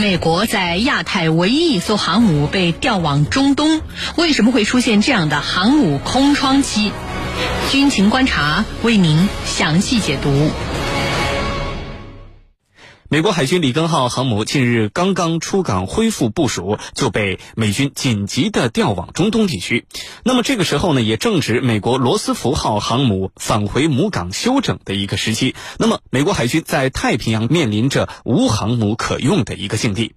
美国在亚太唯一一艘航母被调往中东，为什么会出现这样的航母空窗期？军情观察为您详细解读。美国海军里根号航母近日刚刚出港恢复部署，就被美军紧急的调往中东地区。那么这个时候呢，也正值美国罗斯福号航母返回母港休整的一个时期。那么美国海军在太平洋面临着无航母可用的一个境地。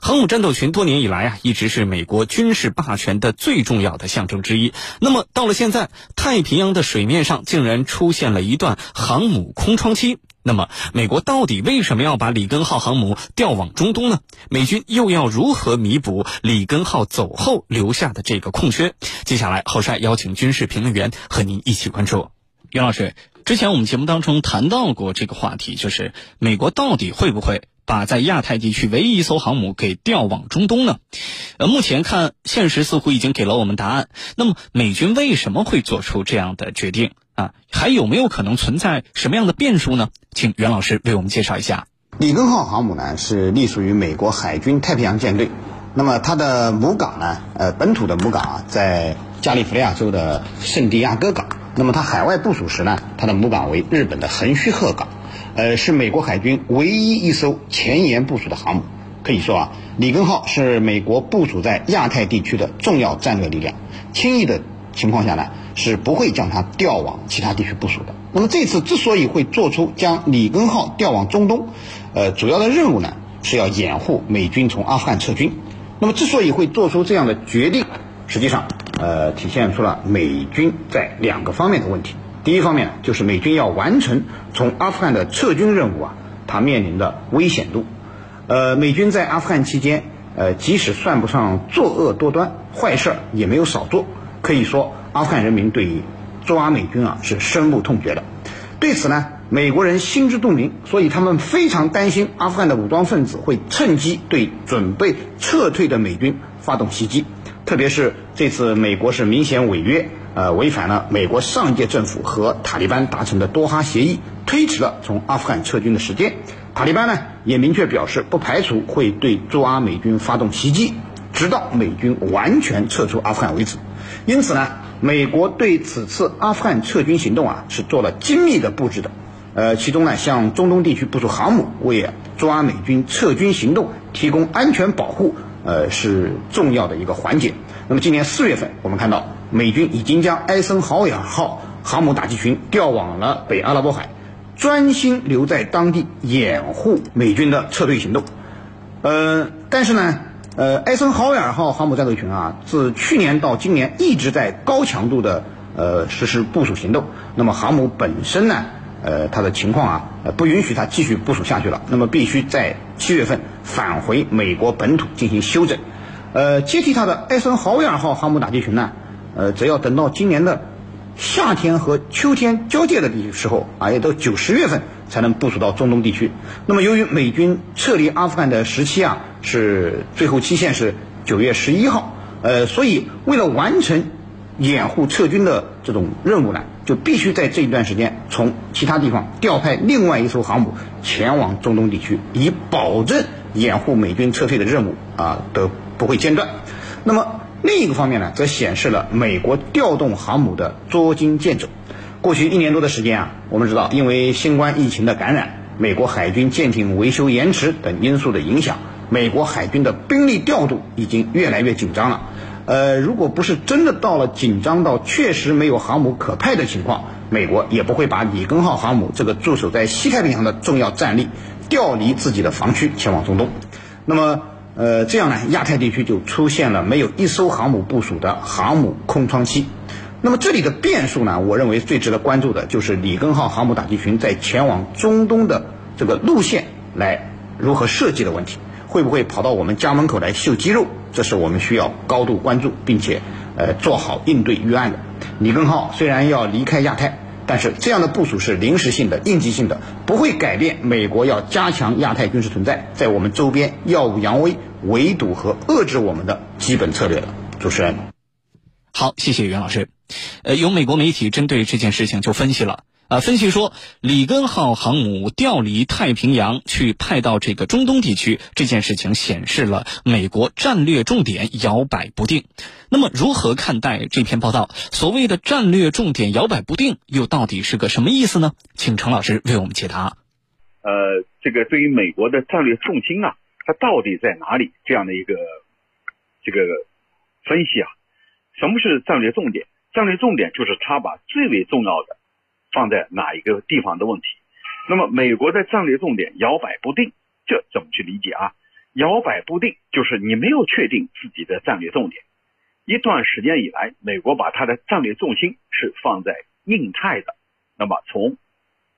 航母战斗群多年以来啊，一直是美国军事霸权的最重要的象征之一。那么到了现在，太平洋的水面上竟然出现了一段航母空窗期。那么，美国到底为什么要把里根号航母调往中东呢？美军又要如何弥补里根号走后留下的这个空缺？接下来，郝帅邀请军事评论员和您一起关注。袁老师，之前我们节目当中谈到过这个话题，就是美国到底会不会把在亚太地区唯一一艘航母给调往中东呢？呃，目前看，现实似乎已经给了我们答案。那么，美军为什么会做出这样的决定？啊，还有没有可能存在什么样的变数呢？请袁老师为我们介绍一下。里根号航母呢是隶属于美国海军太平洋舰队，那么它的母港呢，呃，本土的母港啊在加利福尼亚州的圣地亚哥港。那么它海外部署时呢，它的母港为日本的横须贺港，呃，是美国海军唯一一艘前沿部署的航母。可以说啊，里根号是美国部署在亚太地区的重要战略力量，轻易的情况下呢。是不会将它调往其他地区部署的。那么这次之所以会做出将里根号调往中东，呃，主要的任务呢是要掩护美军从阿富汗撤军。那么之所以会做出这样的决定，实际上呃体现出了美军在两个方面的问题。第一方面就是美军要完成从阿富汗的撤军任务啊，它面临的危险度。呃，美军在阿富汗期间，呃，即使算不上作恶多端，坏事儿也没有少做，可以说。阿富汗人民对于驻阿美军啊是深恶痛绝的，对此呢，美国人心知肚明，所以他们非常担心阿富汗的武装分子会趁机对准备撤退的美军发动袭击。特别是这次美国是明显违约，呃，违反了美国上届政府和塔利班达成的多哈协议，推迟了从阿富汗撤军的时间。塔利班呢也明确表示，不排除会对驻阿美军发动袭击，直到美军完全撤出阿富汗为止。因此呢。美国对此次阿富汗撤军行动啊是做了精密的布置的，呃，其中呢，向中东地区部署航母，为抓美军撤军行动提供安全保护，呃，是重要的一个环节。那么今年四月份，我们看到美军已经将埃森豪威尔号航母打击群调往了北阿拉伯海，专心留在当地掩护美军的撤退行动。呃，但是呢。呃，艾森豪威尔号航母战斗群啊，自去年到今年一直在高强度的呃实施部署行动。那么航母本身呢，呃，它的情况啊，呃，不允许它继续部署下去了。那么必须在七月份返回美国本土进行休整。呃，接替它的艾森豪威尔号航母打击群呢，呃，则要等到今年的夏天和秋天交界的时候啊，也到九十月份才能部署到中东地区。那么由于美军撤离阿富汗的时期啊。是最后期限是九月十一号，呃，所以为了完成掩护撤军的这种任务呢，就必须在这一段时间从其他地方调派另外一艘航母前往中东地区，以保证掩护美军撤退的任务啊的不会间断。那么另一个方面呢，则显示了美国调动航母的捉襟见肘。过去一年多的时间啊，我们知道因为新冠疫情的感染，美国海军舰艇维修延迟等因素的影响。美国海军的兵力调度已经越来越紧张了，呃，如果不是真的到了紧张到确实没有航母可派的情况，美国也不会把里根号航母这个驻守在西太平洋的重要战力调离自己的防区前往中东。那么，呃，这样呢，亚太地区就出现了没有一艘航母部署的航母空窗期。那么这里的变数呢，我认为最值得关注的就是里根号航母打击群在前往中东的这个路线来如何设计的问题。会不会跑到我们家门口来秀肌肉？这是我们需要高度关注，并且呃做好应对预案的。里根号虽然要离开亚太，但是这样的部署是临时性的、应急性的，不会改变美国要加强亚太军事存在，在我们周边耀武扬威、围堵和遏制我们的基本策略的。主持人，好，谢谢袁老师。呃，有美国媒体针对这件事情就分析了。啊，分析说，里根号航母调离太平洋去派到这个中东地区这件事情，显示了美国战略重点摇摆不定。那么，如何看待这篇报道？所谓的战略重点摇摆不定，又到底是个什么意思呢？请程老师为我们解答。呃，这个对于美国的战略重心啊，它到底在哪里？这样的一个这个分析啊，什么是战略重点？战略重点就是他把最为重要的。放在哪一个地方的问题？那么美国的战略重点摇摆不定，这怎么去理解啊？摇摆不定就是你没有确定自己的战略重点。一段时间以来，美国把它的战略重心是放在印太的。那么从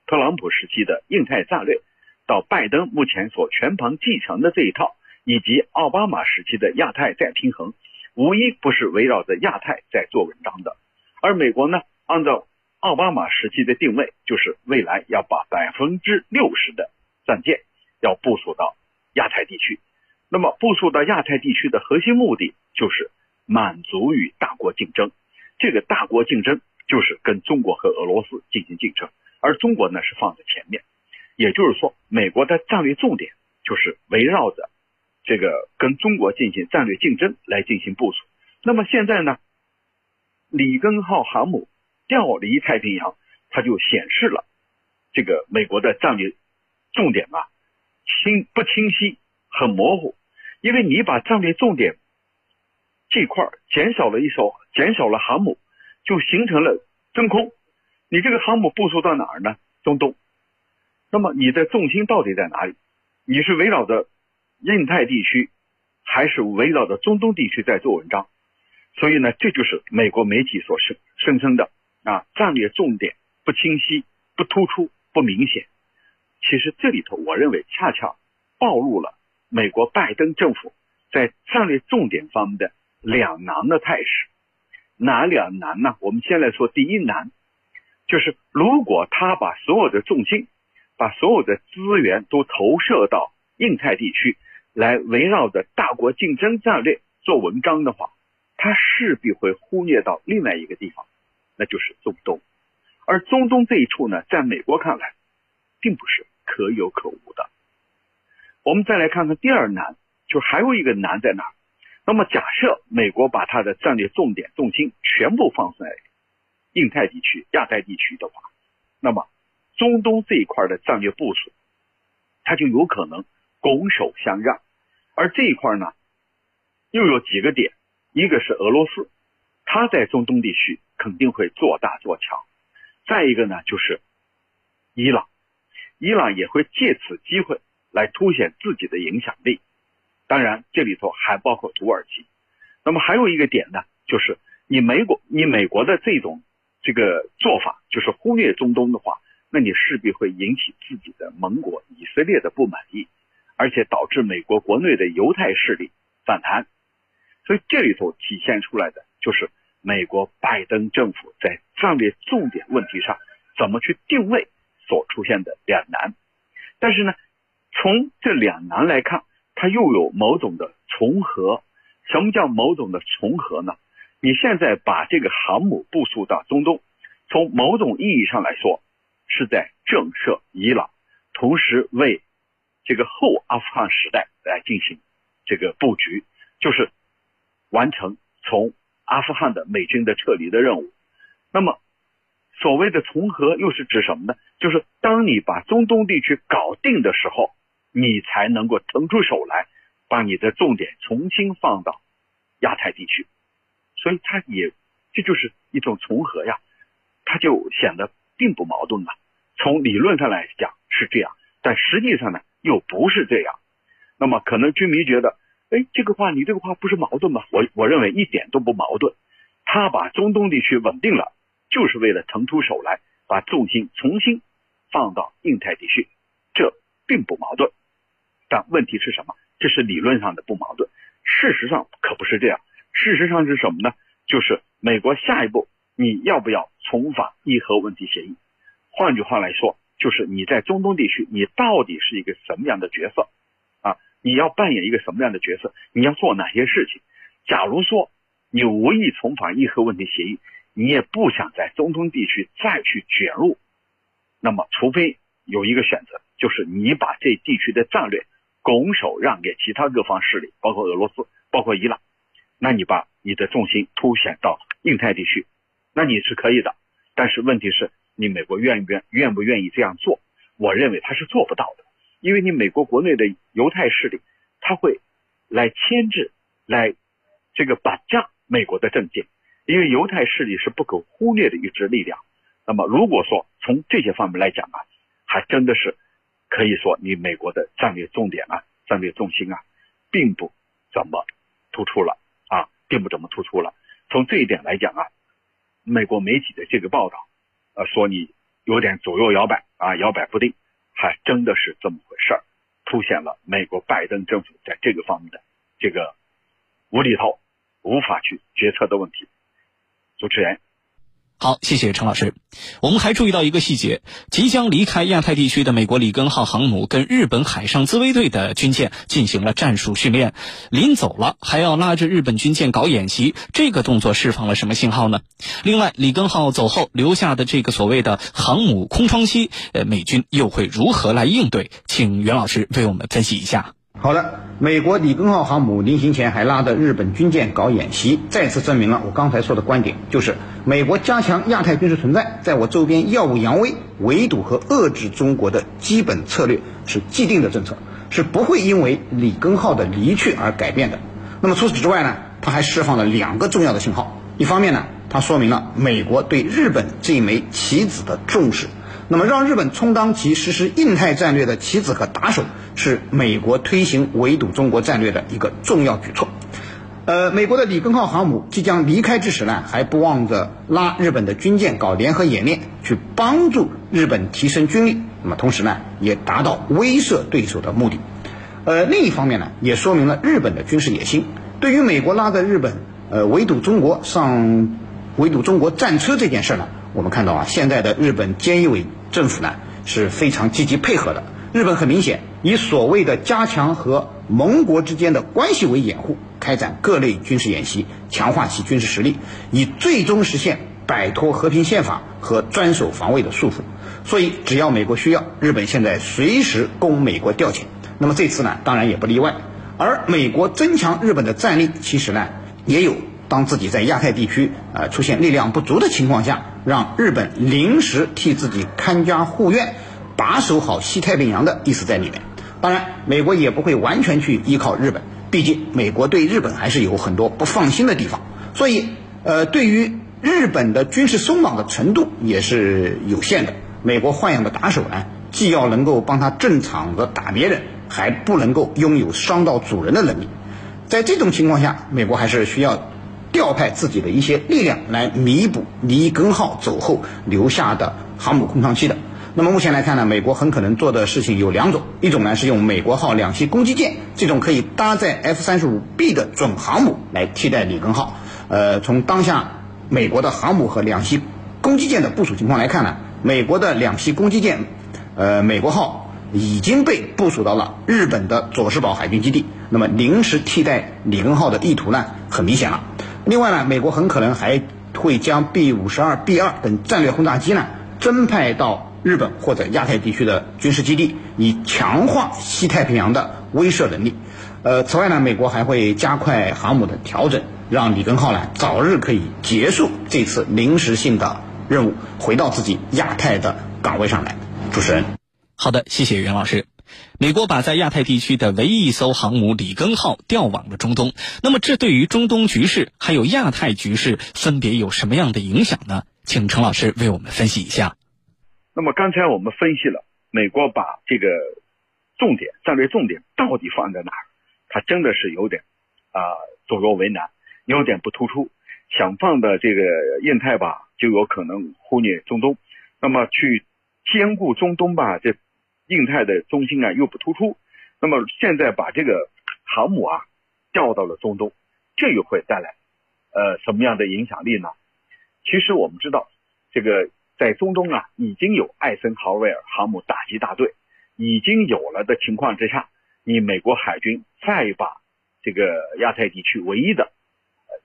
特朗普时期的印太战略，到拜登目前所全盘继承的这一套，以及奥巴马时期的亚太再平衡，无一不是围绕着亚太在做文章的。而美国呢，按照奥巴马时期的定位就是未来要把百分之六十的战舰要部署到亚太地区，那么部署到亚太地区的核心目的就是满足于大国竞争，这个大国竞争就是跟中国和俄罗斯进行竞争，而中国呢是放在前面，也就是说，美国的战略重点就是围绕着这个跟中国进行战略竞争来进行部署。那么现在呢，里根号航母。调离太平洋，它就显示了这个美国的战略重点吧清不清晰，很模糊。因为你把战略重点这块减少了一艘，减少了航母，就形成了真空。你这个航母部署到哪儿呢？中东。那么你的重心到底在哪里？你是围绕着印太地区，还是围绕着中东地区在做文章？所以呢，这就是美国媒体所声声称的。啊，战略重点不清晰、不突出、不明显。其实这里头，我认为恰恰暴露了美国拜登政府在战略重点方面的两难的态势。哪两难呢？我们先来说第一难，就是如果他把所有的重心、把所有的资源都投射到印太地区，来围绕着大国竞争战略做文章的话，他势必会忽略到另外一个地方。那就是中东，而中东这一处呢，在美国看来，并不是可有可无的。我们再来看看第二难，就还有一个难在哪？那么假设美国把它的战略重点重心全部放在印太地区、亚太地区的话，那么中东这一块的战略部署，它就有可能拱手相让。而这一块呢，又有几个点，一个是俄罗斯。它在中东地区肯定会做大做强，再一个呢，就是伊朗，伊朗也会借此机会来凸显自己的影响力。当然，这里头还包括土耳其。那么还有一个点呢，就是你美国，你美国的这种这个做法，就是忽略中东的话，那你势必会引起自己的盟国以色列的不满意，而且导致美国国内的犹太势力反弹。所以这里头体现出来的。就是美国拜登政府在战略重点问题上怎么去定位所出现的两难，但是呢，从这两难来看，它又有某种的重合。什么叫某种的重合呢？你现在把这个航母部署到中东，从某种意义上来说，是在震慑伊朗，同时为这个后阿富汗时代来进行这个布局，就是完成从。阿富汗的美军的撤离的任务，那么所谓的重合又是指什么呢？就是当你把中东地区搞定的时候，你才能够腾出手来，把你的重点重新放到亚太地区。所以它也这就是一种重合呀，它就显得并不矛盾了。从理论上来讲是这样，但实际上呢又不是这样。那么可能军迷觉得。哎，这个话你这个话不是矛盾吗？我我认为一点都不矛盾。他把中东地区稳定了，就是为了腾出手来，把重心重新放到印太地区，这并不矛盾。但问题是什么？这是理论上的不矛盾，事实上可不是这样。事实上是什么呢？就是美国下一步你要不要重返伊核问题协议？换句话来说，就是你在中东地区你到底是一个什么样的角色？你要扮演一个什么样的角色？你要做哪些事情？假如说你无意重返伊核问题协议，你也不想在中东地区再去卷入那么除非有一个选择，就是你把这地区的战略拱手让给其他各方势力，包括俄罗斯，包括伊朗，那你把你的重心凸显到印太地区，那你是可以的。但是问题是你美国愿不愿愿不愿意这样做？我认为他是做不到的，因为你美国国内的犹太势力，他会来牵制、来这个绑架美国的政界，因为犹太势力是不可忽略的一支力量。那么如果说从这些方面来讲啊，还真的是可以说你美国的战略重点啊、战略重心啊，并不怎么突出了啊，并不怎么突出了。从这一点来讲啊。美国媒体的这个报道，呃，说你有点左右摇摆啊，摇摆不定，还真的是这么回事儿，凸显了美国拜登政府在这个方面的这个无厘头、无法去决策的问题。主持人。好，谢谢陈老师。我们还注意到一个细节：即将离开亚太地区的美国里根号航母跟日本海上自卫队的军舰进行了战术训练，临走了还要拉着日本军舰搞演习，这个动作释放了什么信号呢？另外，里根号走后留下的这个所谓的航母空窗期，呃，美军又会如何来应对？请袁老师为我们分析一下。好的，美国里根号航母临行前还拉着日本军舰搞演习，再次证明了我刚才说的观点，就是美国加强亚太军事存在，在我周边耀武扬威，围堵和遏制中国的基本策略是既定的政策，是不会因为里根号的离去而改变的。那么除此之外呢，它还释放了两个重要的信号，一方面呢，它说明了美国对日本这一枚棋子的重视。那么，让日本充当其实施印太战略的棋子和打手，是美国推行围堵中国战略的一个重要举措。呃，美国的里根号航母即将离开之时呢，还不忘着拉日本的军舰搞联合演练，去帮助日本提升军力。那么，同时呢，也达到威慑对手的目的。呃，另一方面呢，也说明了日本的军事野心。对于美国拉着日本呃围堵中国上围堵中国战车这件事呢？我们看到啊，现在的日本菅义伟政府呢是非常积极配合的。日本很明显以所谓的加强和盟国之间的关系为掩护，开展各类军事演习，强化其军事实力，以最终实现摆脱和平宪法和专守防卫的束缚。所以，只要美国需要，日本现在随时供美国调遣。那么这次呢，当然也不例外。而美国增强日本的战力，其实呢也有。当自己在亚太地区呃出现力量不足的情况下，让日本临时替自己看家护院，把守好西太平洋的意思在里面。当然，美国也不会完全去依靠日本，毕竟美国对日本还是有很多不放心的地方。所以，呃，对于日本的军事松绑的程度也是有限的。美国豢养的打手呢，既要能够帮他正场子打别人，还不能够拥有伤到主人的能力。在这种情况下，美国还是需要。调派自己的一些力量来弥补里根号走后留下的航母空窗期的。那么目前来看呢，美国很可能做的事情有两种，一种呢是用美国号两栖攻击舰这种可以搭载 F 三十五 B 的准航母来替代里根号。呃，从当下美国的航母和两栖攻击舰的部署情况来看呢，美国的两栖攻击舰，呃，美国号已经被部署到了日本的佐世保海军基地。那么临时替代里根号的意图呢，很明显了。另外呢，美国很可能还会将 B 五十二、B 二等战略轰炸机呢增派到日本或者亚太地区的军事基地，以强化西太平洋的威慑能力。呃，此外呢，美国还会加快航母的调整，让里根号呢早日可以结束这次临时性的任务，回到自己亚太的岗位上来。主持人，好的，谢谢袁老师。美国把在亚太地区的唯一一艘航母里根号调往了中东，那么这对于中东局势还有亚太局势分别有什么样的影响呢？请陈老师为我们分析一下。那么刚才我们分析了美国把这个重点战略重点到底放在哪儿，它真的是有点啊左右为难，有点不突出。想放的这个印太吧，就有可能忽略中东；那么去兼顾中东吧，这。印太的中心啊又不突出，那么现在把这个航母啊调到了中东，这又会带来呃什么样的影响力呢？其实我们知道，这个在中东啊已经有艾森豪威尔航母打击大队已经有了的情况之下，你美国海军再把这个亚太地区唯一的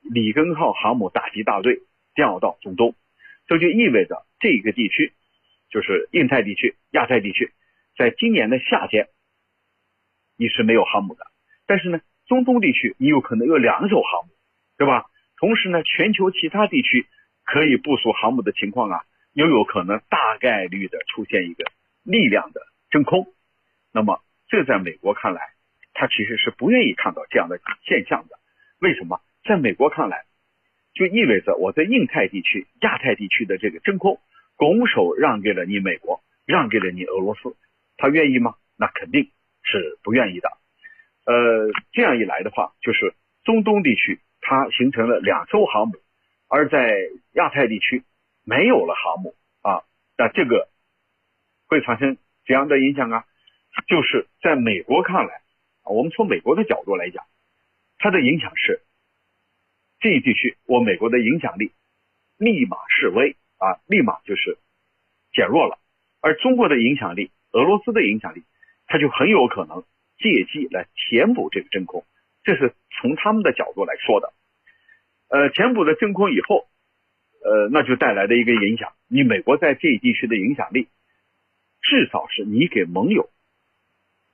里根号航母打击大队调到中东，这就意味着这个地区就是印太地区、亚太地区，在今年的夏天你是没有航母的，但是呢，中东地区你有可能有两艘航母，对吧？同时呢，全球其他地区可以部署航母的情况啊，又有可能大概率的出现一个力量的真空。那么，这在美国看来，他其实是不愿意看到这样的现象的。为什么？在美国看来，就意味着我在印太地区、亚太地区的这个真空拱手让给了你美国，让给了你俄罗斯，他愿意吗？那肯定。是不愿意的，呃，这样一来的话，就是中东地区它形成了两艘航母，而在亚太地区没有了航母啊，那这个会产生怎样的影响啊？就是在美国看来，我们从美国的角度来讲，它的影响是这一地区我美国的影响力立马示威啊，立马就是减弱了，而中国的影响力、俄罗斯的影响力。他就很有可能借机来填补这个真空，这是从他们的角度来说的。呃，填补了真空以后，呃，那就带来的一个影响，你美国在这一地区的影响力，至少是你给盟友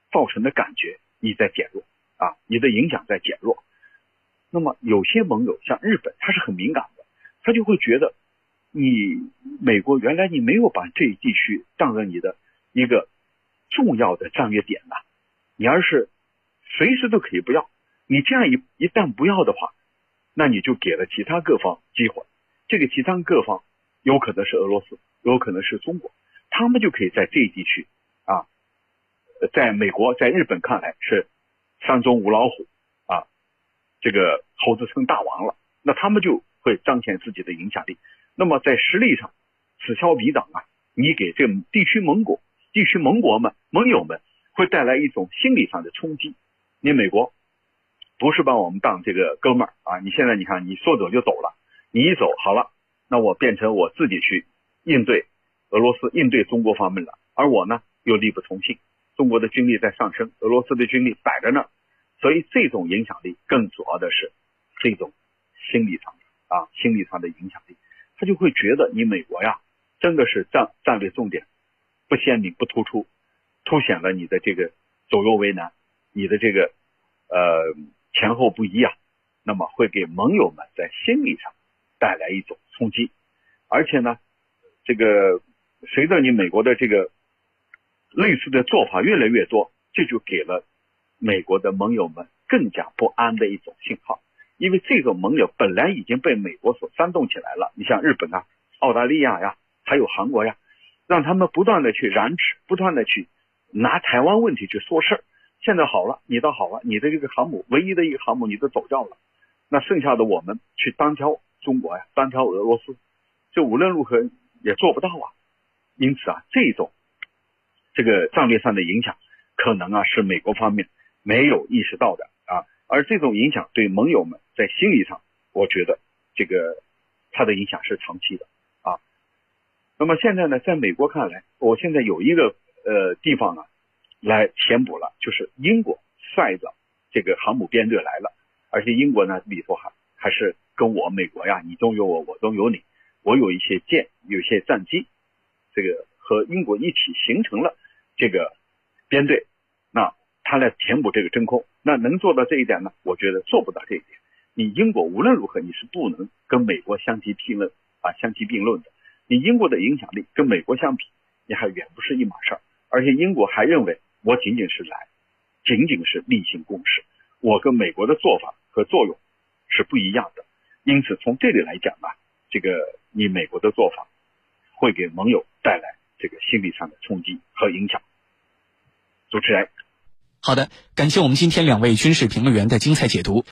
造成的感觉你在减弱啊，你的影响在减弱。那么有些盟友像日本，他是很敏感的，他就会觉得你美国原来你没有把这一地区当做你的一个。重要的战略点呢，你要是随时都可以不要，你这样一一旦不要的话，那你就给了其他各方机会。这个其他各方有可能是俄罗斯，有可能是中国，他们就可以在这一地区啊，在美国、在日本看来是山中无老虎啊，这个猴子称大王了，那他们就会彰显自己的影响力。那么在实力上此消彼长啊，你给这地区盟国。地区盟国们、盟友们会带来一种心理上的冲击。你美国不是把我们当这个哥们儿啊？你现在你看，你说走就走了，你一走好了，那我变成我自己去应对俄罗斯、应对中国方面了。而我呢，又力不从心。中国的军力在上升，俄罗斯的军力摆在那儿，所以这种影响力更主要的是这种心理上的啊，心理上的影响力，他就会觉得你美国呀，真的是战战略重点。不鲜明、不突出，凸显了你的这个左右为难，你的这个呃前后不一啊，那么会给盟友们在心理上带来一种冲击，而且呢，这个随着你美国的这个类似的做法越来越多，这就给了美国的盟友们更加不安的一种信号，因为这个盟友本来已经被美国所煽动起来了，你像日本啊、澳大利亚呀，还有韩国呀。让他们不断的去染指，不断的去拿台湾问题去说事儿。现在好了，你倒好了，你的这个航母，唯一的一个航母，你都走掉了。那剩下的我们去单挑中国呀，单挑俄罗斯，这无论如何也做不到啊。因此啊，这种这个战略上的影响，可能啊是美国方面没有意识到的啊。而这种影响对盟友们在心理上，我觉得这个它的影响是长期的。那么现在呢，在美国看来，我现在有一个呃地方呢，来填补了，就是英国率着这个航母编队来了，而且英国呢里头还还是跟我美国呀，你中有我，我中有你，我有一些舰，有一些战机，这个和英国一起形成了这个编队，那他来填补这个真空，那能做到这一点呢？我觉得做不到这一点。你英国无论如何你是不能跟美国相提并论啊，相提并论的。你英国的影响力跟美国相比，你还远不是一码事儿。而且英国还认为我仅仅是来，仅仅是例行公事，我跟美国的做法和作用是不一样的。因此，从这里来讲啊，这个你美国的做法会给盟友带来这个心理上的冲击和影响。主持人，好的，感谢我们今天两位军事评论员的精彩解读。